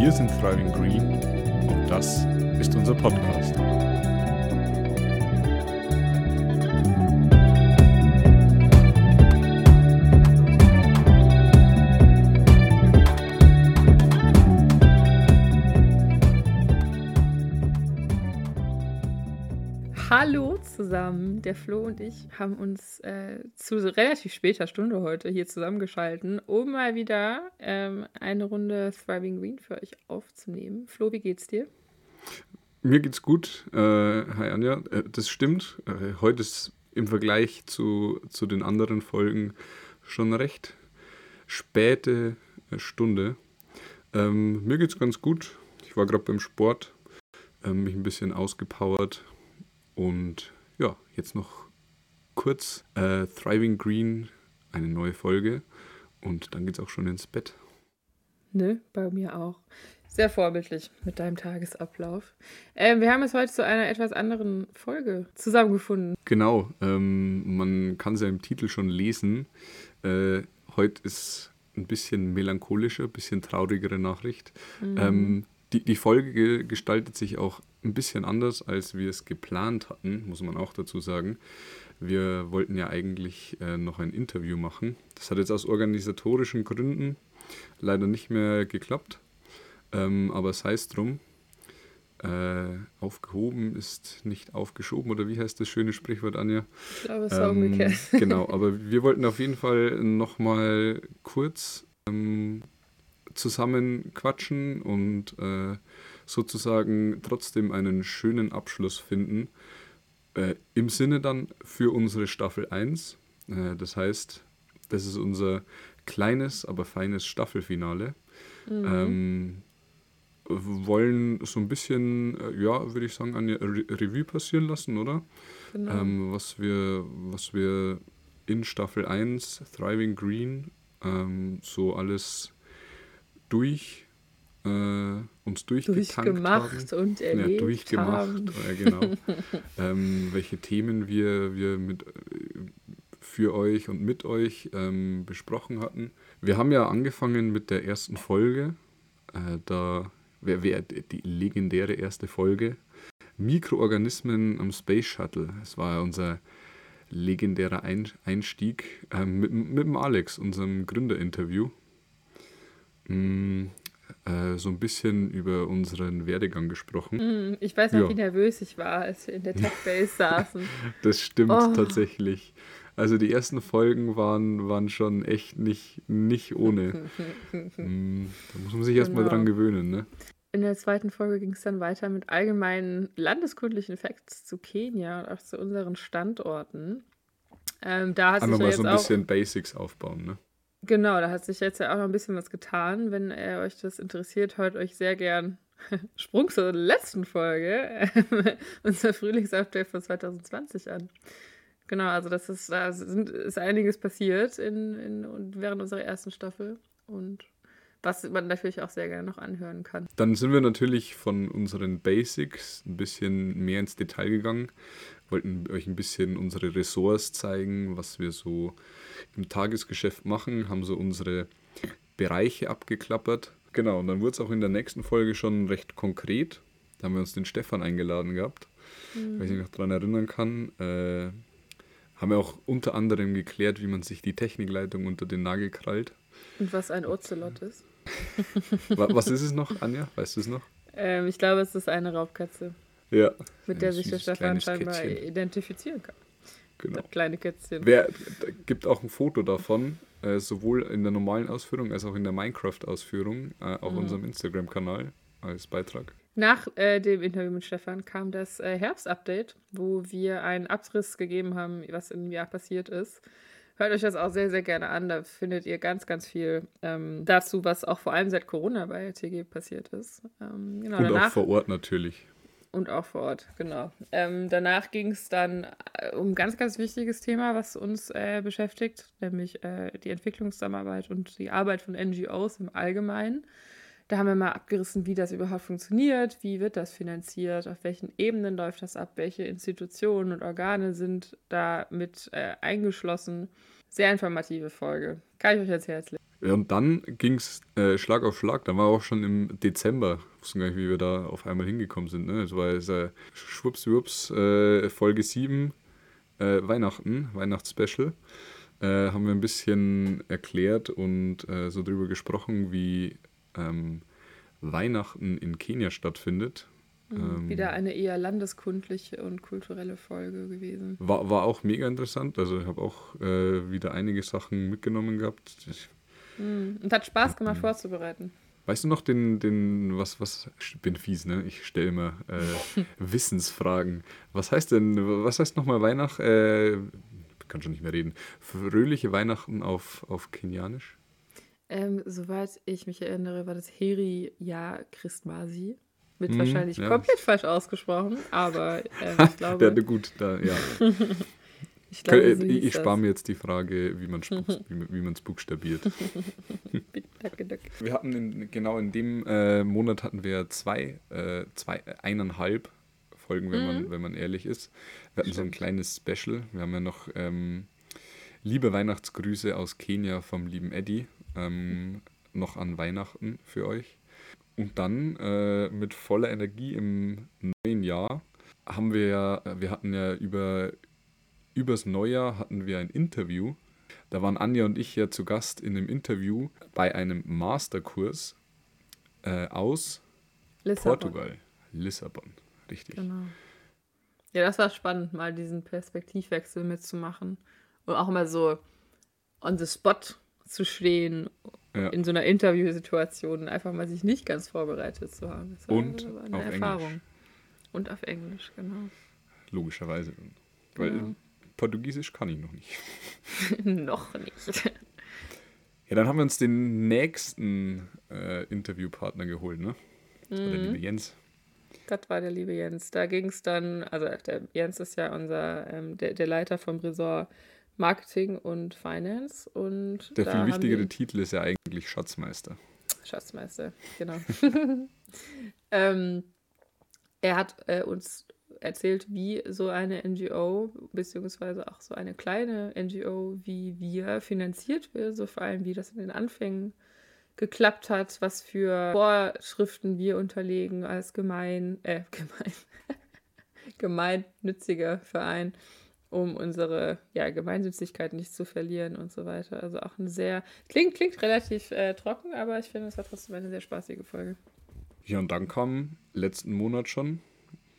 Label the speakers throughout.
Speaker 1: Wir sind Thriving Green und das ist unser Podcast.
Speaker 2: Hallo zusammen. Der Flo und ich haben uns äh, zu relativ später Stunde heute hier zusammengeschalten, um mal wieder ähm, eine Runde Thriving Green für euch aufzunehmen. Flo, wie geht's dir?
Speaker 1: Mir geht's gut. Äh, hi Anja, äh, das stimmt. Äh, heute ist im Vergleich zu, zu den anderen Folgen schon recht späte äh, Stunde. Ähm, mir geht's ganz gut. Ich war gerade beim Sport, ähm, mich ein bisschen ausgepowert und ja, jetzt noch kurz äh, Thriving Green, eine neue Folge. Und dann geht's auch schon ins Bett.
Speaker 2: Ne, bei mir auch. Sehr vorbildlich mit deinem Tagesablauf. Ähm, wir haben es heute zu einer etwas anderen Folge zusammengefunden.
Speaker 1: Genau, ähm, man kann es ja im Titel schon lesen. Äh, heute ist ein bisschen melancholischer, ein bisschen traurigere Nachricht. Mhm. Ähm, die, die Folge gestaltet sich auch ein bisschen anders, als wir es geplant hatten, muss man auch dazu sagen. Wir wollten ja eigentlich äh, noch ein Interview machen. Das hat jetzt aus organisatorischen Gründen leider nicht mehr geklappt. Ähm, aber sei es drum. Äh, aufgehoben ist nicht aufgeschoben, oder wie heißt das schöne Sprichwort, Anja?
Speaker 2: Ich glaube, es war ähm, umgekehrt.
Speaker 1: Genau, aber wir wollten auf jeden Fall nochmal kurz ähm, zusammen quatschen und äh, sozusagen trotzdem einen schönen Abschluss finden. Äh, Im Sinne dann für unsere Staffel 1. Äh, das heißt, das ist unser kleines, aber feines Staffelfinale. Mhm. Ähm, wollen so ein bisschen, äh, ja, würde ich sagen, eine Re Revue passieren lassen, oder? Genau. Ähm, was, wir, was wir in Staffel 1, Thriving Green, ähm, so alles durch äh, uns
Speaker 2: durchgemacht haben. und erlebt
Speaker 1: ja, durchgemacht, haben. Ja, genau. ähm, welche Themen wir, wir mit, für euch und mit euch ähm, besprochen hatten. Wir haben ja angefangen mit der ersten Folge, äh, da wäre wär die legendäre erste Folge, Mikroorganismen am Space Shuttle. Es war unser legendärer Einstieg äh, mit, mit dem Alex, unserem Gründerinterview. Mm, äh, so ein bisschen über unseren Werdegang gesprochen.
Speaker 2: Mm, ich weiß noch, ja. wie nervös ich war, als wir in der Tech Base saßen.
Speaker 1: Das stimmt oh. tatsächlich. Also die ersten Folgen waren, waren schon echt nicht, nicht ohne. mm, da muss man sich genau. erstmal dran gewöhnen, ne?
Speaker 2: In der zweiten Folge ging es dann weiter mit allgemeinen landeskundlichen Facts zu Kenia und auch zu unseren Standorten. Ähm, da hat
Speaker 1: Einmal
Speaker 2: sich
Speaker 1: mal so ein bisschen Basics aufbauen, ne?
Speaker 2: Genau, da hat sich jetzt ja auch noch ein bisschen was getan. Wenn äh, euch das interessiert, hört euch sehr gern Sprung zur letzten Folge, unser Frühlingsupdate von 2020 an. Genau, also das ist, da ist einiges passiert in, in, während unserer ersten Staffel und was man natürlich auch sehr gerne noch anhören kann.
Speaker 1: Dann sind wir natürlich von unseren Basics ein bisschen mehr ins Detail gegangen, wollten euch ein bisschen unsere Ressorts zeigen, was wir so im Tagesgeschäft machen, haben so unsere Bereiche abgeklappert. Genau, und dann wurde es auch in der nächsten Folge schon recht konkret. Da haben wir uns den Stefan eingeladen gehabt, mhm. weil ich mich noch daran erinnern kann. Äh, haben wir auch unter anderem geklärt, wie man sich die Technikleitung unter den Nagel krallt.
Speaker 2: Und was ein Ocelot ist.
Speaker 1: was ist es noch, Anja? Weißt du es noch?
Speaker 2: Ähm, ich glaube, es ist eine Raubkatze.
Speaker 1: Ja.
Speaker 2: Mit der sich der Stefan scheinbar Kätzchen. identifizieren kann.
Speaker 1: Genau.
Speaker 2: Das kleine Kätzchen.
Speaker 1: Wer gibt auch ein Foto davon, äh, sowohl in der normalen Ausführung als auch in der Minecraft-Ausführung äh, auf mhm. unserem Instagram-Kanal als Beitrag.
Speaker 2: Nach äh, dem Interview mit Stefan kam das äh, Herbst-Update, wo wir einen Abriss gegeben haben, was im Jahr passiert ist. Hört euch das auch sehr, sehr gerne an. Da findet ihr ganz, ganz viel ähm, dazu, was auch vor allem seit Corona bei TG passiert ist. Ähm,
Speaker 1: genau, Und danach, auch vor Ort natürlich.
Speaker 2: Und auch vor Ort, genau. Ähm, danach ging es dann äh, um ein ganz, ganz wichtiges Thema, was uns äh, beschäftigt, nämlich äh, die Entwicklungszusammenarbeit und die Arbeit von NGOs im Allgemeinen. Da haben wir mal abgerissen, wie das überhaupt funktioniert, wie wird das finanziert, auf welchen Ebenen läuft das ab, welche Institutionen und Organe sind da mit äh, eingeschlossen. Sehr informative Folge. Kann ich euch ans Herz legen.
Speaker 1: Ja, und dann ging es äh, Schlag auf Schlag. Dann war auch schon im Dezember, ich wusste gar nicht, wie wir da auf einmal hingekommen sind. Ne? Es war jetzt, äh, schwuppswupps, äh, Folge 7, äh, Weihnachten, Weihnachtsspecial. Äh, haben wir ein bisschen erklärt und äh, so drüber gesprochen, wie ähm, Weihnachten in Kenia stattfindet.
Speaker 2: Mhm.
Speaker 1: Ähm,
Speaker 2: Wieder eine eher landeskundliche und kulturelle Folge gewesen.
Speaker 1: War, war auch mega interessant. Also ich habe auch äh, wieder einige Sachen mitgenommen gehabt. Ich,
Speaker 2: Mhm. Und hat Spaß gemacht vorzubereiten.
Speaker 1: weißt du noch den, den, was, was, ich bin fies, ne? Ich stelle immer äh, Wissensfragen. Was heißt denn, was heißt nochmal Weihnacht? Äh, kann schon nicht mehr reden. Fröhliche Weihnachten auf, auf Kenianisch?
Speaker 2: Ähm, soweit ich mich erinnere, war das Heri Ja Christmasi. Wird
Speaker 1: Mhm,
Speaker 2: wahrscheinlich
Speaker 1: ja.
Speaker 2: komplett falsch ausgesprochen, aber ähm, ich glaube,
Speaker 1: der gut, da, ja.
Speaker 2: ich, glaube
Speaker 1: ich
Speaker 2: so
Speaker 1: ich,
Speaker 2: hieß
Speaker 1: spare mir jetzt die Frage, wie man es wie, man- wie buchstabiert. Wir hatten in, genau in dem äh, Monat hatten wir zwei, äh, zwei, eineinhalb Folgen, wenn, man, wenn man ehrlich ist. Wir hatten so ein kleines Special. Wir haben ja noch ähm, liebe Weihnachtsgrüße aus Kenia vom lieben Eddie ähm, noch an Weihnachten für euch. Und dann äh, mit voller Energie im neuen Jahr haben wir ja, wir hatten ja über übers Neujahr hatten wir ein Interview. Da waren Anja und ich ja zu Gast in einem Interview bei einem Masterkurs äh, aus
Speaker 2: Lissabon.
Speaker 1: Portugal, Lissabon. Richtig.
Speaker 2: Genau. Ja, das war spannend, mal diesen Perspektivwechsel mitzumachen. Und auch mal so on the spot zu stehen
Speaker 1: Ja.
Speaker 2: in so einer Interviewsituation einfach mal sich nicht ganz vorbereitet zu haben. Das war,
Speaker 1: Und
Speaker 2: war eine
Speaker 1: auf
Speaker 2: Erfahrung.
Speaker 1: Englisch.
Speaker 2: Und auf Englisch, genau.
Speaker 1: Logischerweise. Weil
Speaker 2: Genau.
Speaker 1: Portugiesisch kann ich noch nicht.
Speaker 2: Noch nicht.
Speaker 1: Ja, dann haben wir uns den nächsten äh, Interviewpartner geholt, ne? Das war der liebe Jens.
Speaker 2: Das war der liebe Jens. Da ging es dann, also der Jens ist ja unser, ähm, der, der Leiter vom Ressort Marketing und Finance. Und
Speaker 1: Der viel wichtigere Titel ist ja eigentlich Schatzmeister.
Speaker 2: Schatzmeister, genau. ähm, er hat äh, uns erzählt, wie so eine NGO, beziehungsweise auch so eine kleine NGO wie wir finanziert wird, so vor allem wie das in den Anfängen geklappt hat, was für Vorschriften wir unterlegen als gemein, äh, gemein, gemeinnütziger Verein, um unsere ja, Gemeinnützigkeit nicht zu verlieren und so weiter. Also auch eine sehr, klingt, klingt relativ äh, trocken, aber ich finde, es war trotzdem eine sehr spaßige Folge.
Speaker 1: Ja, und dann kam letzten Monat schon,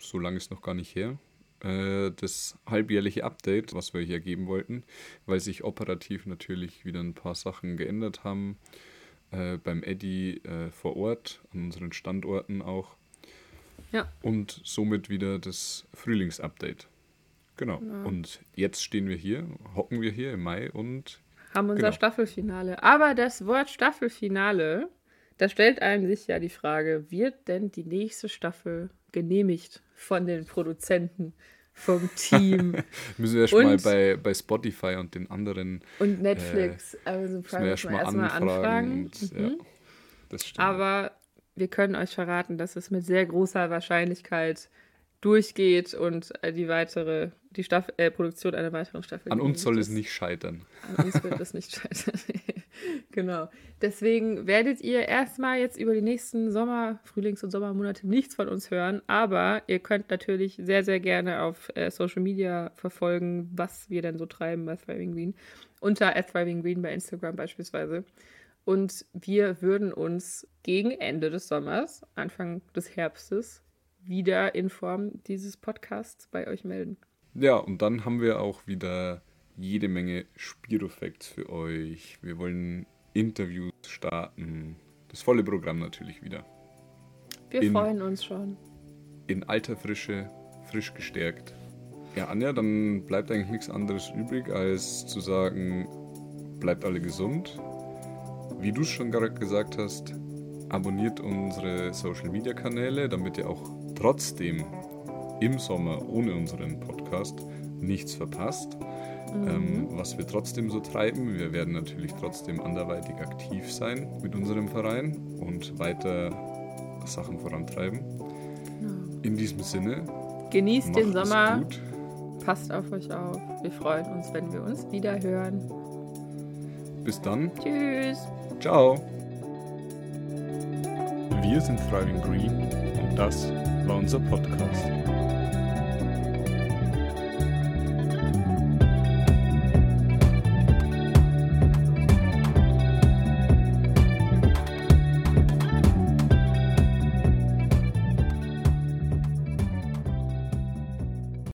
Speaker 1: so lange ist noch gar nicht her, äh, das halbjährliche Update, was wir hier geben wollten, weil sich operativ natürlich wieder ein paar Sachen geändert haben. Äh, beim Eddy äh, vor Ort, an unseren Standorten auch.
Speaker 2: Ja.
Speaker 1: Und somit wieder das Frühlingsupdate. Genau.
Speaker 2: Genau.
Speaker 1: Und jetzt stehen wir hier, hocken wir hier im Mai und
Speaker 2: Haben unser
Speaker 1: Genau.
Speaker 2: Staffelfinale. Aber das Wort Staffelfinale, da stellt einem sich ja die Frage, wird denn die nächste Staffel genehmigt von den Produzenten, vom Team
Speaker 1: müssen wir erstmal
Speaker 2: Und-
Speaker 1: bei, bei Spotify und den anderen
Speaker 2: und Netflix? also
Speaker 1: müssen wir
Speaker 2: Prime müssen
Speaker 1: erstmal
Speaker 2: wir erstmal
Speaker 1: anfragen.
Speaker 2: anfragen.
Speaker 1: Und,
Speaker 2: Mhm.
Speaker 1: ja, das stimmt.
Speaker 2: Aber wir können euch verraten, dass es mit sehr großer Wahrscheinlichkeit durchgeht und äh, die weitere, die Staff äh, Produktion einer weiteren Staffel.
Speaker 1: An uns soll es nicht scheitern.
Speaker 2: An uns wird es nicht scheitern. genau. Deswegen werdet ihr erstmal jetzt über die nächsten Sommer-, Frühlings- und Sommermonate nichts von uns hören. Aber ihr könnt natürlich sehr, sehr gerne auf äh, Social Media verfolgen, was wir denn so treiben bei Thriving Green. Unter Thriving Green bei Instagram beispielsweise. Und wir würden uns gegen Ende des Sommers, Anfang des Herbstes, wieder in Form dieses Podcasts bei euch melden.
Speaker 1: Ja, und dann haben wir auch wieder jede Menge Spirofacts für euch. Wir wollen Interviews starten. Das volle Programm natürlich wieder.
Speaker 2: Wir
Speaker 1: In-
Speaker 2: freuen uns schon.
Speaker 1: In alter Frische, frisch gestärkt. Ja, Anja, dann bleibt eigentlich nichts anderes übrig, als zu sagen, bleibt alle gesund. Wie du es schon gerade gesagt hast, abonniert unsere Social Media Kanäle, damit ihr auch trotzdem im Sommer ohne unseren Podcast nichts verpasst. Ähm, was wir trotzdem so treiben. Wir werden natürlich trotzdem anderweitig aktiv sein mit unserem Verein und weiter Sachen vorantreiben. In diesem Sinne,
Speaker 2: Genießt den Sommer.
Speaker 1: gut.
Speaker 2: Passt auf euch auf. Wir freuen uns, wenn wir uns wieder hören.
Speaker 3: bis dann.
Speaker 2: Tschüss.
Speaker 3: Ciao.
Speaker 1: Wir sind Thriving Green und das war unser Podcast.